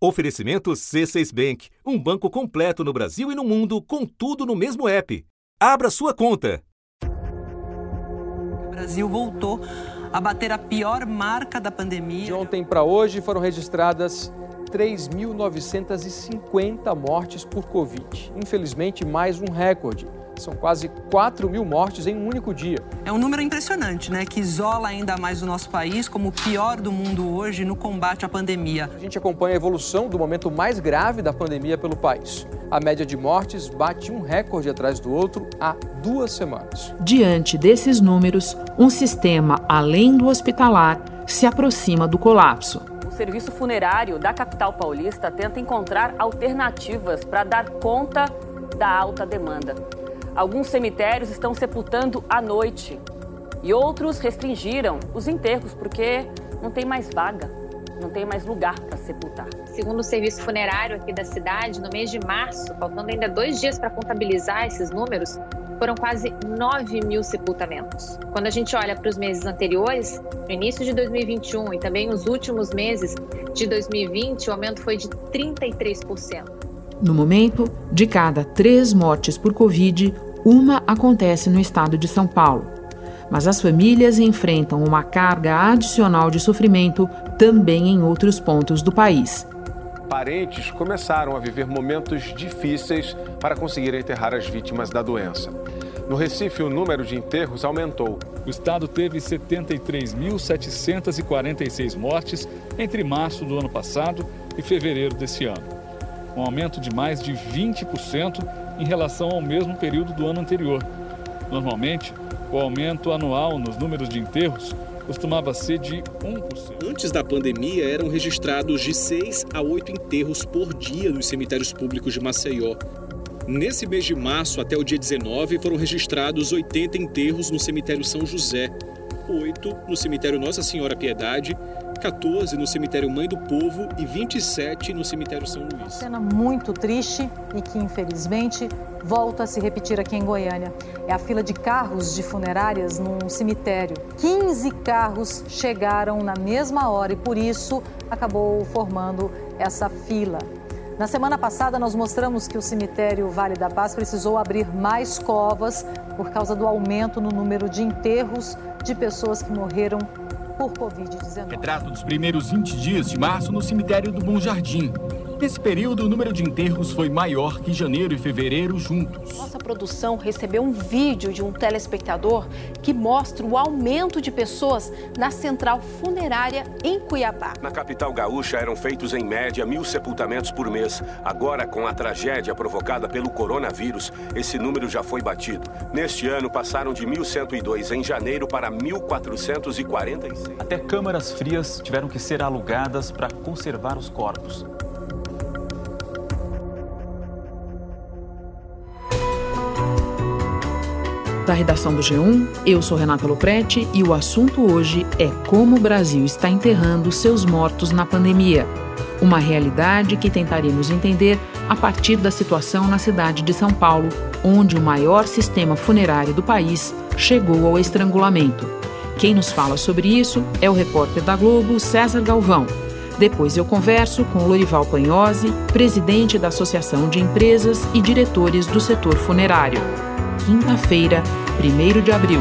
Oferecimento C6 Bank, um banco completo no Brasil e no mundo, com tudo no mesmo app. Abra sua conta. O Brasil voltou a bater a pior marca da pandemia. De ontem para hoje foram registradas 3.950 mortes por Covid. Infelizmente, mais um recorde. São quase 4 mil mortes em um único dia. É um número impressionante, né? Que isola ainda mais o nosso país como o pior do mundo hoje no combate à pandemia. A gente acompanha a evolução do momento mais grave da pandemia pelo país. A média de mortes bate um recorde atrás do outro há duas semanas. Diante desses números, um sistema além do hospitalar se aproxima do colapso. O serviço funerário da capital paulista tenta encontrar alternativas para dar conta da alta demanda. Alguns cemitérios estão sepultando à noite e outros restringiram os enterros porque não tem mais vaga, não tem mais lugar para sepultar. Segundo o serviço funerário aqui da cidade, no mês de março, faltando ainda dois dias para contabilizar esses números, foram quase 9 mil sepultamentos. Quando a gente olha para os meses anteriores, no início de 2021 e também os últimos meses de 2020, o aumento foi de 33%. No momento, de cada três mortes por Covid, uma acontece no estado de São Paulo. Mas as famílias enfrentam uma carga adicional de sofrimento também em outros pontos do país. Parentes começaram a viver momentos difíceis para conseguir enterrar as vítimas da doença. No Recife, o número de enterros aumentou. O estado teve 73.746 mortes entre março do ano passado e fevereiro desse ano, um aumento de mais de 20% em relação ao mesmo período do ano anterior. Normalmente, o aumento anual nos números de enterros costumava ser de 1%. Antes da pandemia, eram registrados de 6 a 8 enterros por dia nos cemitérios públicos de Maceió. Nesse mês de março até o dia 19, foram registrados 80 enterros no cemitério São José, 8 no cemitério Nossa Senhora Piedade 14 no cemitério Mãe do Povo e 27 no cemitério São Luís. Cena muito triste e que infelizmente volta a se repetir aqui em Goiânia. É a fila de carros de funerárias num cemitério. 15 carros chegaram na mesma hora e por isso acabou formando essa fila. Na semana passada, nós mostramos que o cemitério Vale da Paz precisou abrir mais covas por causa do aumento no número de enterros de pessoas que morreram por Covid-19. Retrato dos primeiros 20 dias de março no cemitério do Bom Jardim. Nesse período, o número de enterros foi maior que janeiro e fevereiro juntos. Nossa produção recebeu um vídeo de um telespectador que mostra o aumento de pessoas na central funerária em Cuiabá. Na capital gaúcha eram feitos em média mil sepultamentos por mês. Agora, com a tragédia provocada pelo coronavírus, esse número já foi batido. Neste ano, passaram de 1.102 em janeiro para 1.446. Até câmaras frias tiveram que ser alugadas para conservar os corpos. Da redação do G1. Eu sou Renata Loprete e o assunto hoje é como o Brasil está enterrando seus mortos na pandemia. Uma realidade que tentaremos entender a partir da situação na cidade de São Paulo, onde o maior sistema funerário do país chegou ao estrangulamento. Quem nos fala sobre isso é o repórter da Globo, César Galvão. Depois eu converso com Lorival Panhose, presidente da Associação de Empresas e diretores do setor funerário quinta-feira, 1 de abril.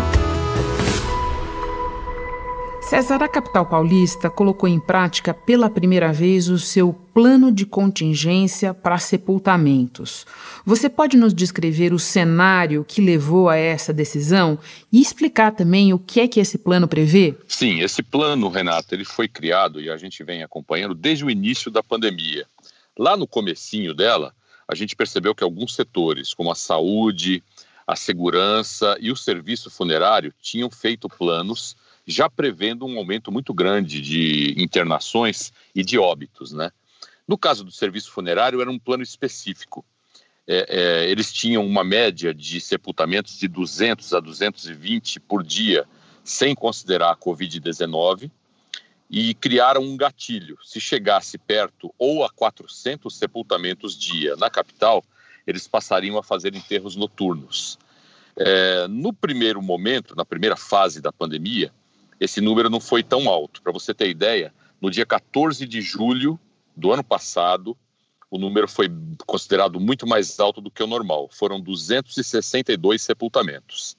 César, a capital paulista colocou em prática pela primeira vez o seu plano de contingência para sepultamentos. Você pode nos descrever o cenário que levou a essa decisão e explicar também o que é que esse plano prevê? Sim, esse plano, Renato, ele foi criado e a gente vem acompanhando desde o início da pandemia. Lá no comecinho dela, a gente percebeu que alguns setores, como a saúde, a segurança e o serviço funerário tinham feito planos já prevendo um aumento muito grande de internações e de óbitos, né? No caso do serviço funerário, era um plano específico. É, é, eles tinham uma média de sepultamentos de 200 a 220 por dia, sem considerar a Covid-19, e criaram um gatilho. Se chegasse perto ou a 400 sepultamentos dia na capital, eles passariam a fazer enterros noturnos. É, no primeiro momento, na primeira fase da pandemia, esse número não foi tão alto. Para você ter ideia, no dia 14 de julho do ano passado, o número foi considerado muito mais alto do que o normal. Foram 262 sepultamentos.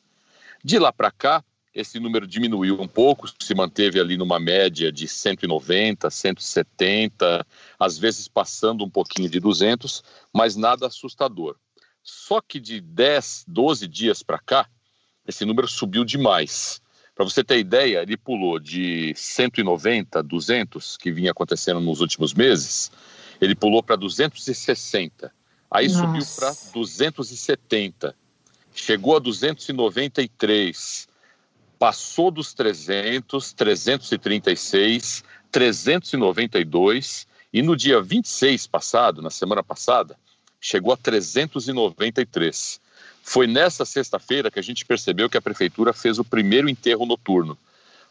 De lá para cá, esse número diminuiu um pouco, se manteve ali numa média de 190, 170, às vezes passando um pouquinho de 200, mas nada assustador. Só que de 10, 12 dias para cá, esse número subiu demais. Para você ter ideia, ele pulou de 190, 200, que vinha acontecendo nos últimos meses, ele pulou para 260. Aí Nossa. subiu para 270. Chegou a 293 passou dos 300, 336, 392 e no dia 26 passado, na semana passada, chegou a 393. Foi nessa sexta-feira que a gente percebeu que a prefeitura fez o primeiro enterro noturno.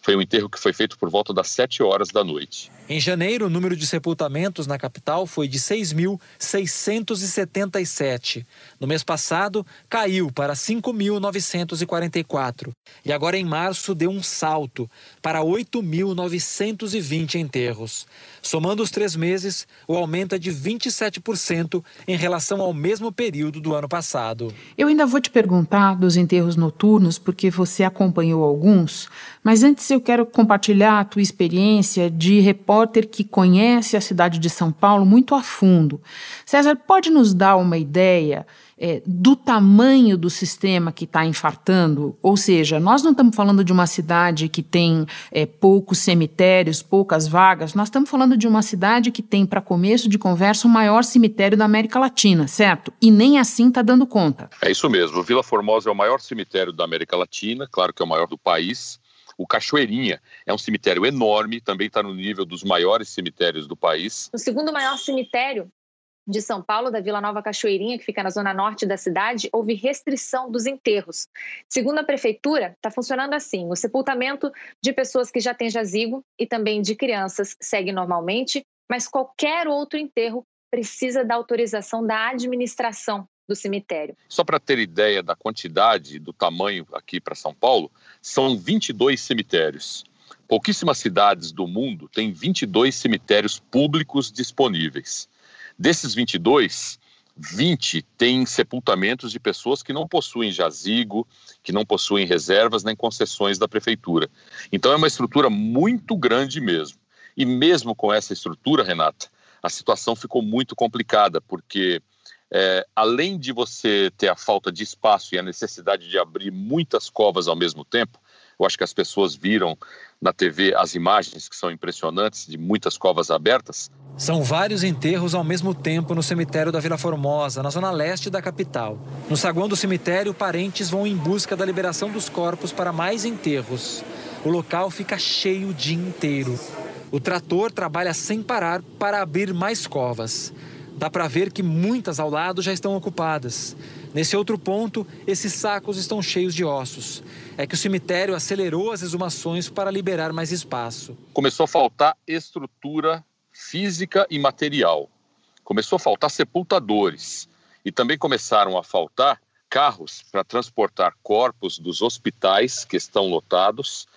Foi um enterro que foi feito por volta das 7 horas da noite. Em janeiro, o número de sepultamentos na capital foi de 6.677. No mês passado, caiu para 5.944. E agora, em março, deu um salto para 8.920 enterros. Somando os três meses, o aumento é de 27% em relação ao mesmo período do ano passado. Eu ainda vou te perguntar dos enterros noturnos, porque você acompanhou alguns, mas antes eu quero compartilhar a tua experiência de repórter que conhece a cidade de São Paulo muito a fundo. César, pode nos dar uma ideia? é, do tamanho do sistema que está infartando, ou seja, nós não estamos falando de uma cidade que tem é, poucos cemitérios, poucas vagas, nós estamos falando de uma cidade que tem, para começo de conversa, o maior cemitério da América Latina, certo? E nem assim está dando conta. É isso mesmo. Vila Formosa é o maior cemitério da América Latina, claro que é o maior do país. O Cachoeirinha é um cemitério enorme, também está no nível dos maiores cemitérios do país. O segundo maior cemitério de São Paulo, da Vila Nova Cachoeirinha, que fica na zona norte da cidade, houve restrição dos enterros. Segundo a prefeitura, está funcionando assim: o sepultamento de pessoas que já têm jazigo e também de crianças segue normalmente, mas qualquer outro enterro precisa da autorização da administração do cemitério. Só para ter ideia da quantidade, do tamanho aqui para São Paulo, são 22 cemitérios. Pouquíssimas cidades do mundo têm 22 cemitérios públicos disponíveis. Desses 22, 20 têm sepultamentos de pessoas que não possuem jazigo, que não possuem reservas nem concessões da prefeitura. Então é uma estrutura muito grande mesmo. E mesmo com essa estrutura, Renata, a situação ficou muito complicada, porque é, além de você ter a falta de espaço e a necessidade de abrir muitas covas ao mesmo tempo, eu acho que as pessoas viram na TV as imagens que são impressionantes de muitas covas abertas. São vários enterros ao mesmo tempo no cemitério da Vila Formosa, na zona leste da capital. No saguão do cemitério, parentes vão em busca da liberação dos corpos para mais enterros. O local fica cheio o dia inteiro. O trator trabalha sem parar para abrir mais covas. Dá para ver que muitas ao lado já estão ocupadas. Nesse outro ponto, esses sacos estão cheios de ossos. É que o cemitério acelerou as exumações para liberar mais espaço. Começou a faltar estrutura física e material. Começou a faltar sepultadores e também começaram a faltar carros para transportar corpos dos hospitais que estão lotados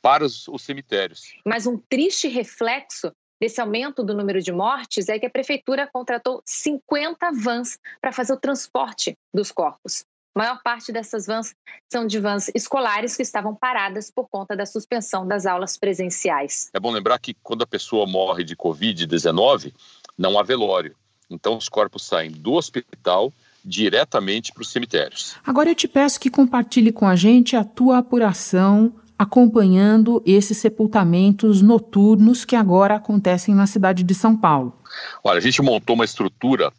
para os, os cemitérios. Mas um triste reflexo desse aumento do número de mortes é que a prefeitura contratou 50 vans para fazer o transporte dos corpos. A maior parte dessas vans são de vans escolares que estavam paradas por conta da suspensão das aulas presenciais. É bom lembrar que quando a pessoa morre de Covid-19, não há velório. Então, os corpos saem do hospital diretamente para os cemitérios. Agora eu te peço que compartilhe com a gente a tua apuração acompanhando esses sepultamentos noturnos que agora acontecem na cidade de São Paulo? Olha, a gente montou uma estrutura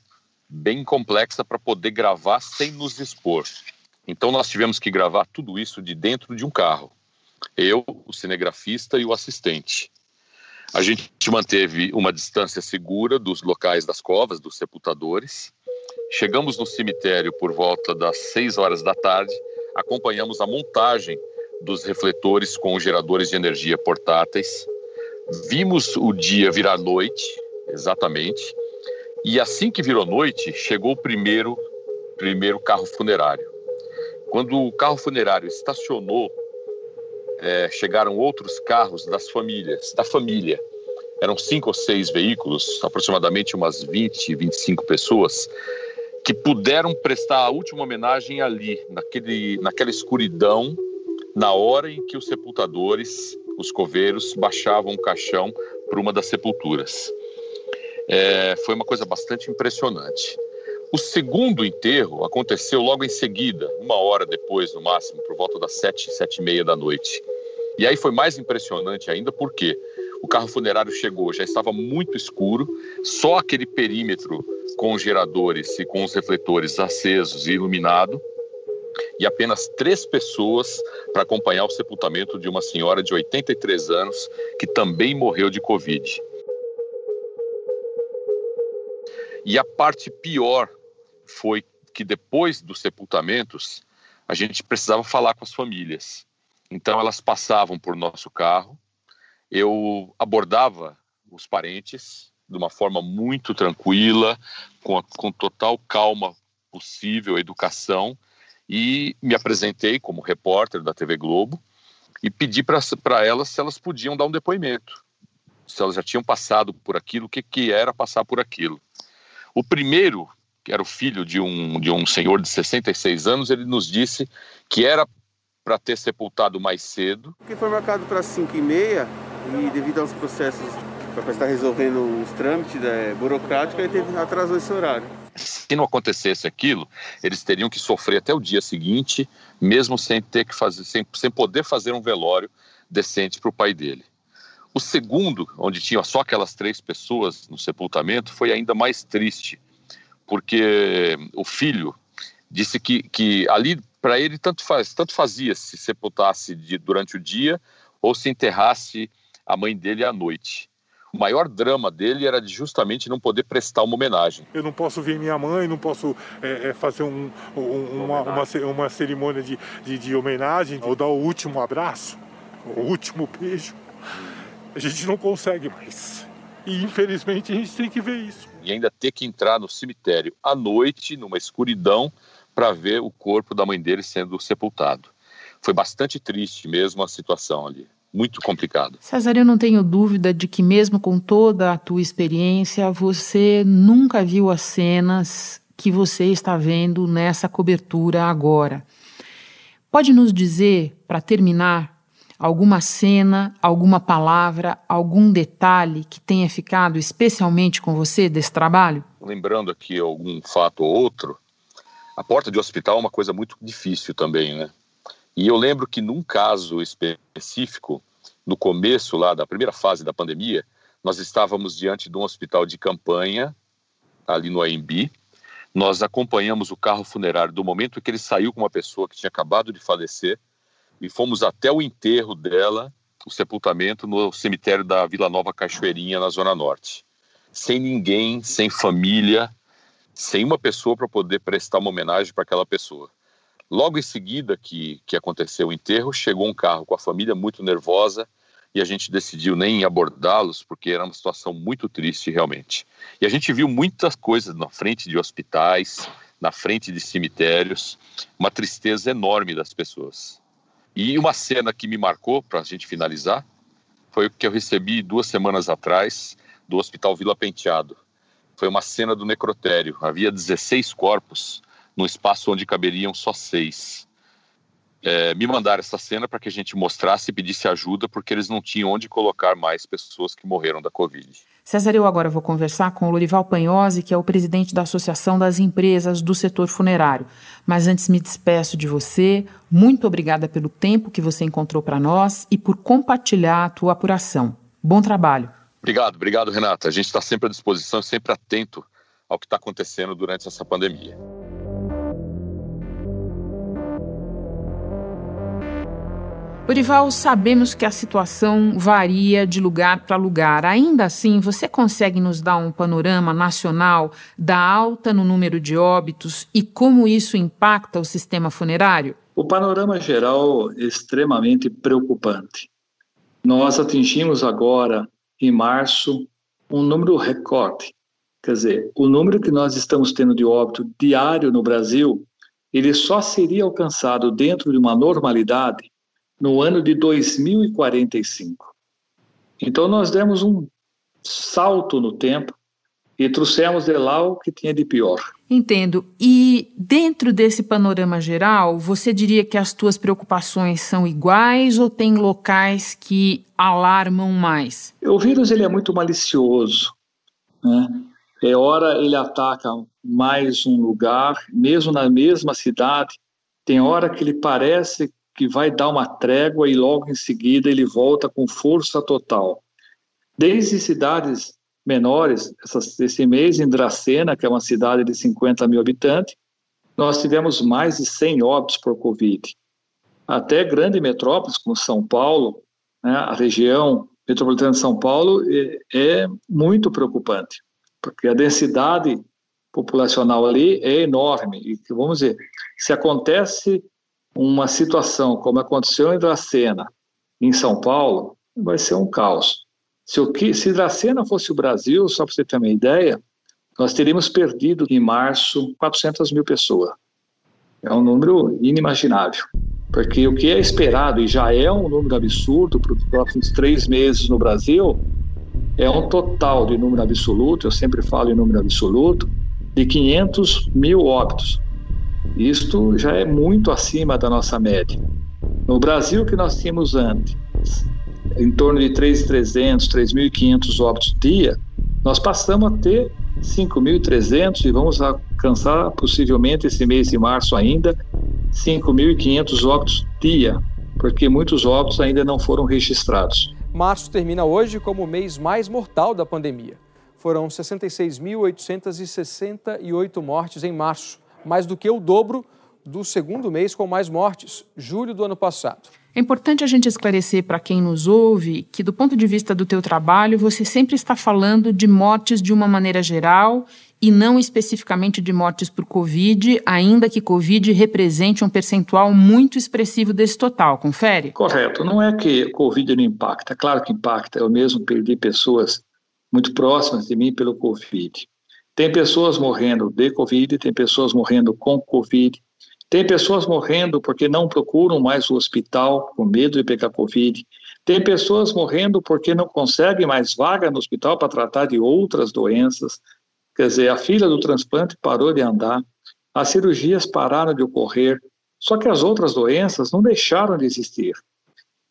bem complexa para poder gravar sem nos expor. Então nós tivemos que gravar tudo isso de dentro de um carro. Eu, o cinegrafista e o assistente. A gente manteve uma distância segura dos locais das covas, dos sepultadores. Chegamos no cemitério por volta das 6 horas da tarde, acompanhamos a montagem dos refletores com geradores de energia portáteis. Vimos o dia virar noite, exatamente, e assim que virou noite, chegou o primeiro, primeiro carro funerário. Quando o carro funerário estacionou, é, chegaram outros carros das famílias, da família, eram cinco ou seis veículos, aproximadamente umas 20, 25 pessoas, que puderam prestar a última homenagem ali, naquele, naquela escuridão, na hora em que os sepultadores, os coveiros, baixavam o caixão para uma das sepulturas. É, foi uma coisa bastante impressionante. O segundo enterro aconteceu logo em seguida, uma hora depois, no máximo, por volta das sete, sete e meia da noite. E aí foi mais impressionante ainda porque o carro funerário chegou, já estava muito escuro, só aquele perímetro com os geradores e com os refletores acesos e iluminado, e apenas três pessoas para acompanhar o sepultamento de uma senhora de 83 anos que também morreu de Covid. E a parte pior foi que depois dos sepultamentos, a gente precisava falar com as famílias. Então elas passavam por nosso carro, eu abordava os parentes de uma forma muito tranquila, com, com total calma possível, educação, e me apresentei como repórter da TV Globo e pedi para elas se elas podiam dar um depoimento, se elas já tinham passado por aquilo, o que, que era passar por aquilo. O primeiro que era o filho de um, de um senhor de 66 anos, ele nos disse que era para ter sepultado mais cedo. Porque foi marcado para 5 e meia e devido aos processos para estar resolvendo os trâmites né, burocráticos, ele teve, atrasou esse horário. Se não acontecesse aquilo, eles teriam que sofrer até o dia seguinte, mesmo sem ter que fazer, sem, sem poder fazer um velório decente para o pai dele. O segundo, onde tinha só aquelas três pessoas no sepultamento, foi ainda mais triste, porque o filho disse que, que ali para ele tanto faz tanto fazia se sepultasse de, durante o dia ou se enterrasse a mãe dele à noite. O maior drama dele era de justamente não poder prestar uma homenagem. Eu não posso ver minha mãe, não posso é, é, fazer um, um, uma, uma, uma, cerimônia de, de, de homenagem ou dar o último abraço, o último beijo. A gente não consegue mais. E infelizmente a gente tem que ver isso e ainda ter que entrar no cemitério à noite, numa escuridão, para ver o corpo da mãe dele sendo sepultado. Foi bastante triste mesmo a situação ali. Muito complicado. César, eu não tenho dúvida de que, mesmo com toda a tua experiência, você nunca viu as cenas que você está vendo nessa cobertura agora. Pode nos dizer, para terminar, alguma cena, alguma palavra, algum detalhe que tenha ficado especialmente com você desse trabalho? Lembrando aqui algum fato ou outro, a porta de hospital é uma coisa muito difícil também, né? E eu lembro que num caso específico, no começo lá da primeira fase da pandemia, nós estávamos diante de um hospital de campanha ali no AMB. Nós acompanhamos o carro funerário do momento que ele saiu com uma pessoa que tinha acabado de falecer e fomos até o enterro dela, o sepultamento no cemitério da Vila Nova Cachoeirinha, na Zona Norte. Sem ninguém, sem família, sem uma pessoa para poder prestar uma homenagem para aquela pessoa. Logo em seguida que, que aconteceu o enterro, chegou um carro com a família muito nervosa e a gente decidiu nem abordá-los porque era uma situação muito triste realmente. E a gente viu muitas coisas na frente de hospitais, na frente de cemitérios, uma tristeza enorme das pessoas. E uma cena que me marcou, para a gente finalizar, foi o que eu recebi duas semanas atrás do Hospital Vila Penteado. Foi uma cena do necrotério. Havia 16 corpos no espaço onde caberiam só seis. É, me mandaram essa cena para que a gente mostrasse e pedisse ajuda, porque eles não tinham onde colocar mais pessoas que morreram da Covid. César, eu agora vou conversar com o Lorival Panhose, que é o presidente da Associação das Empresas do Setor Funerário. Mas antes me despeço de você. Muito obrigada pelo tempo que você encontrou para nós e por compartilhar a tua apuração. Bom trabalho. Obrigado, obrigado, Renata. A gente está sempre à disposição, sempre atento ao que está acontecendo durante essa pandemia. Orival, sabemos que a situação varia de lugar para lugar. Ainda assim, você consegue nos dar um panorama nacional da alta no número de óbitos e como isso impacta o sistema funerário? O panorama geral é extremamente preocupante. Nós atingimos agora, em março, um número recorde. Quer dizer, o número que nós estamos tendo de óbito diário no Brasil, ele só seria alcançado dentro de uma normalidade no ano de 2045. Então, nós demos um salto no tempo e trouxemos de lá o que tinha de pior. Entendo. E dentro desse panorama geral, você diria que as tuas preocupações são iguais ou tem locais que alarmam mais? O vírus ele é muito malicioso, né? É hora ele ataca mais um lugar, mesmo na mesma cidade. Tem hora que ele parece que vai dar uma trégua e logo em seguida ele volta com força total. Desde cidades menores, esse mês em Dracena, que é uma cidade de 50 mil habitantes, nós tivemos mais de 100 óbitos por Covid. Até grandes metrópoles como São Paulo, né, a região metropolitana de São Paulo é, é muito preocupante, porque a densidade populacional ali é enorme. E vamos dizer, se acontece uma situação como aconteceu em Dracena, em São Paulo, vai ser um caos. Se, o que, se Dracena fosse o Brasil, só para você ter uma ideia, nós teríamos perdido em março 400 mil pessoas. É um número inimaginável, porque o que é esperado, e já é um número absurdo para os próximos três meses no Brasil, é um total de número absoluto, eu sempre falo em número absoluto, de 500 mil óbitos. Isto já é muito acima da nossa média. No Brasil, que nós tínhamos antes, em torno de 3.300, 3.500 óbitos dia, nós passamos a ter 5.300 e vamos alcançar possivelmente esse mês de março ainda 5.500 óbitos dia, porque muitos óbitos ainda não foram registrados. Março termina hoje como o mês mais mortal da pandemia. Foram 66.868 mortes em março, mais do que o dobro do segundo mês com mais mortes, julho do ano passado. É importante a gente esclarecer para quem nos ouve que, do ponto de vista do teu trabalho, você sempre está falando de mortes de uma maneira geral e não especificamente de mortes por Covid, ainda que Covid represente um percentual muito expressivo desse total, confere? Correto. Não é que Covid não impacta, claro que impacta. Eu mesmo perdi pessoas muito próximas de mim pelo Covid. Tem pessoas morrendo de Covid, tem pessoas morrendo com Covid, tem pessoas morrendo porque não procuram mais o hospital com medo de pegar Covid. Tem pessoas morrendo porque não conseguem mais vaga no hospital para tratar de outras doenças. Quer dizer, a fila do transplante parou de andar, as cirurgias pararam de ocorrer, só que as outras doenças não deixaram de existir.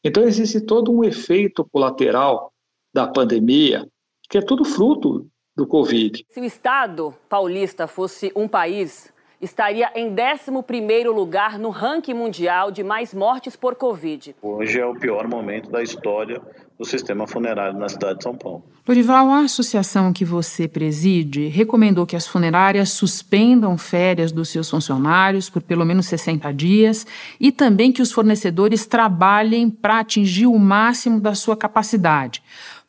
Então, existe todo um efeito colateral da pandemia, que é tudo fruto do Covid. Se o Estado paulista fosse um país estaria em 11º lugar no ranking mundial de mais mortes por Covid. Hoje é o pior momento da história do sistema funerário na cidade de São Paulo. Lorival, a associação que você preside recomendou que as funerárias suspendam férias dos seus funcionários por pelo menos 60 dias e também que os fornecedores trabalhem para atingir o máximo da sua capacidade.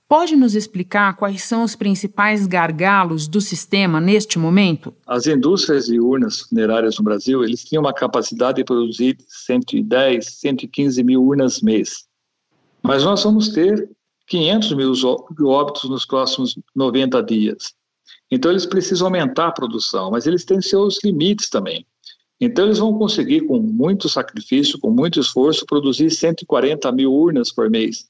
Pode nos explicar quais são os principais gargalos do sistema neste momento? As indústrias de urnas funerárias no Brasil, eles tinham uma capacidade de produzir 110, 115 mil urnas mês. Mas nós vamos ter 500 mil óbitos nos próximos 90 dias. Então eles precisam aumentar a produção, mas eles têm seus limites também. Então eles vão conseguir, com muito sacrifício, com muito esforço, produzir 140 mil urnas por mês.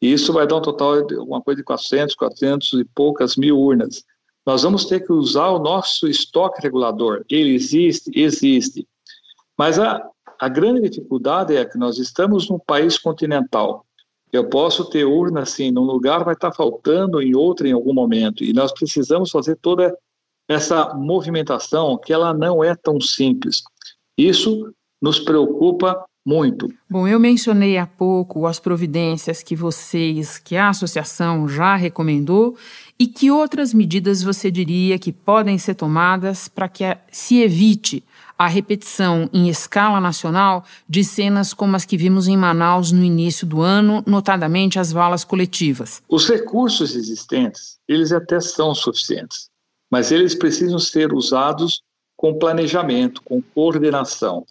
E isso vai dar um total de uma coisa de 400, 400 e poucas mil urnas. Nós vamos ter que usar o nosso estoque regulador. Ele existe, existe. Mas a, a grande dificuldade é que nós estamos num país continental. Eu posso ter urna assim, num lugar vai estar faltando, em outro em algum momento. E nós precisamos fazer toda essa movimentação que ela não é tão simples. Isso nos preocupa muito. Bom, eu mencionei há pouco as providências que vocês, que a associação já recomendou e que outras medidas você diria que podem ser tomadas para que se evite a repetição em escala nacional de cenas como as que vimos em Manaus no início do ano, notadamente as valas coletivas. Os recursos existentes, eles até são suficientes, mas eles precisam ser usados com planejamento, com coordenação.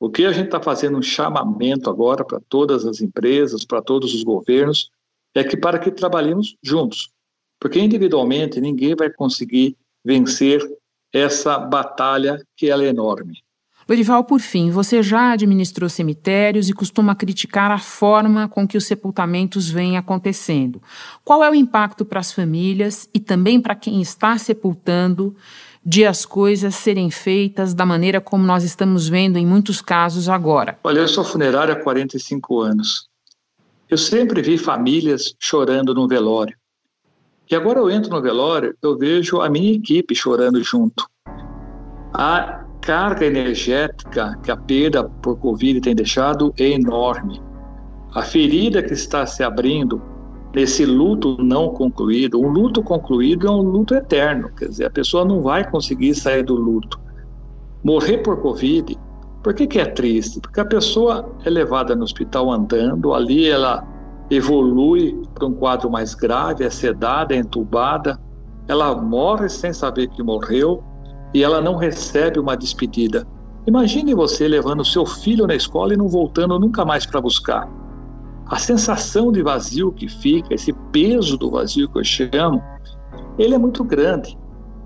O que a gente está fazendo um chamamento agora para todas as empresas, para todos os governos, é que para que trabalhemos juntos, porque individualmente ninguém vai conseguir vencer essa batalha que ela é enorme. Lorival, por fim, você já administrou cemitérios e costuma criticar a forma com que os sepultamentos vêm acontecendo. Qual é o impacto para as famílias e também para quem está sepultando de as coisas serem feitas da maneira como nós estamos vendo em muitos casos agora? Olha, eu sou funerário há 45 anos. Eu sempre vi famílias chorando no velório. E agora eu entro no velório, eu vejo a minha equipe chorando junto. A carga energética que a perda por Covid tem deixado é enorme. A ferida que está se abrindo nesse luto não concluído, um luto concluído é um luto eterno, quer dizer, a pessoa não vai conseguir sair do luto. Morrer por Covid, por que, que é triste? Porque a pessoa é levada no hospital andando, ali ela evolui para um quadro mais grave, é sedada, é entubada, ela morre sem saber que morreu, e ela não recebe uma despedida. Imagine você levando seu filho na escola e não voltando nunca mais para buscar. A sensação de vazio que fica, esse peso do vazio que eu chamo, ele é muito grande.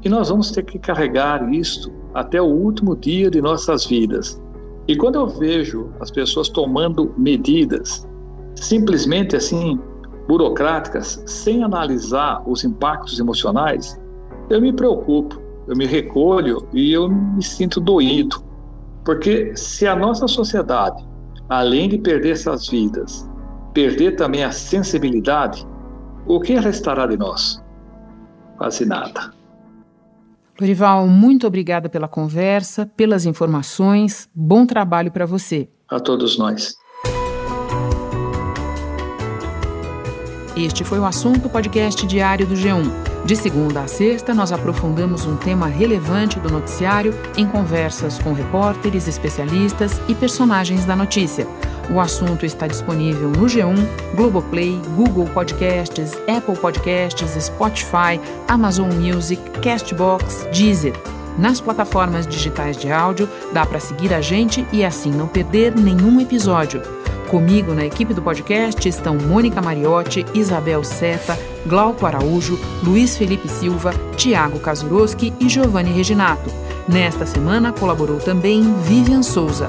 E nós vamos ter que carregar isto até o último dia de nossas vidas. E quando eu vejo as pessoas tomando medidas simplesmente assim burocráticas, sem analisar os impactos emocionais, eu me preocupo eu me recolho e eu me sinto doído. Porque se a nossa sociedade, além de perder essas vidas, perder também a sensibilidade, o que restará de nós? Quase nada. Lorival, muito obrigada pela conversa, pelas informações. Bom trabalho para você. A todos nós. Este foi o assunto podcast diário do G1. De segunda a sexta, nós aprofundamos um tema relevante do noticiário em conversas com repórteres, especialistas e personagens da notícia. O assunto está disponível no G1, Globoplay, Google Podcasts, Apple Podcasts, Spotify, Amazon Music, Castbox, Deezer. Nas plataformas digitais de áudio, dá para seguir a gente e assim não perder nenhum episódio. Comigo na equipe do podcast estão Mônica Mariotti, Isabel Seta, Glauco Araújo, Luiz Felipe Silva, Tiago Kazuroski e Giovanni Reginato. Nesta semana colaborou também Vivian Souza.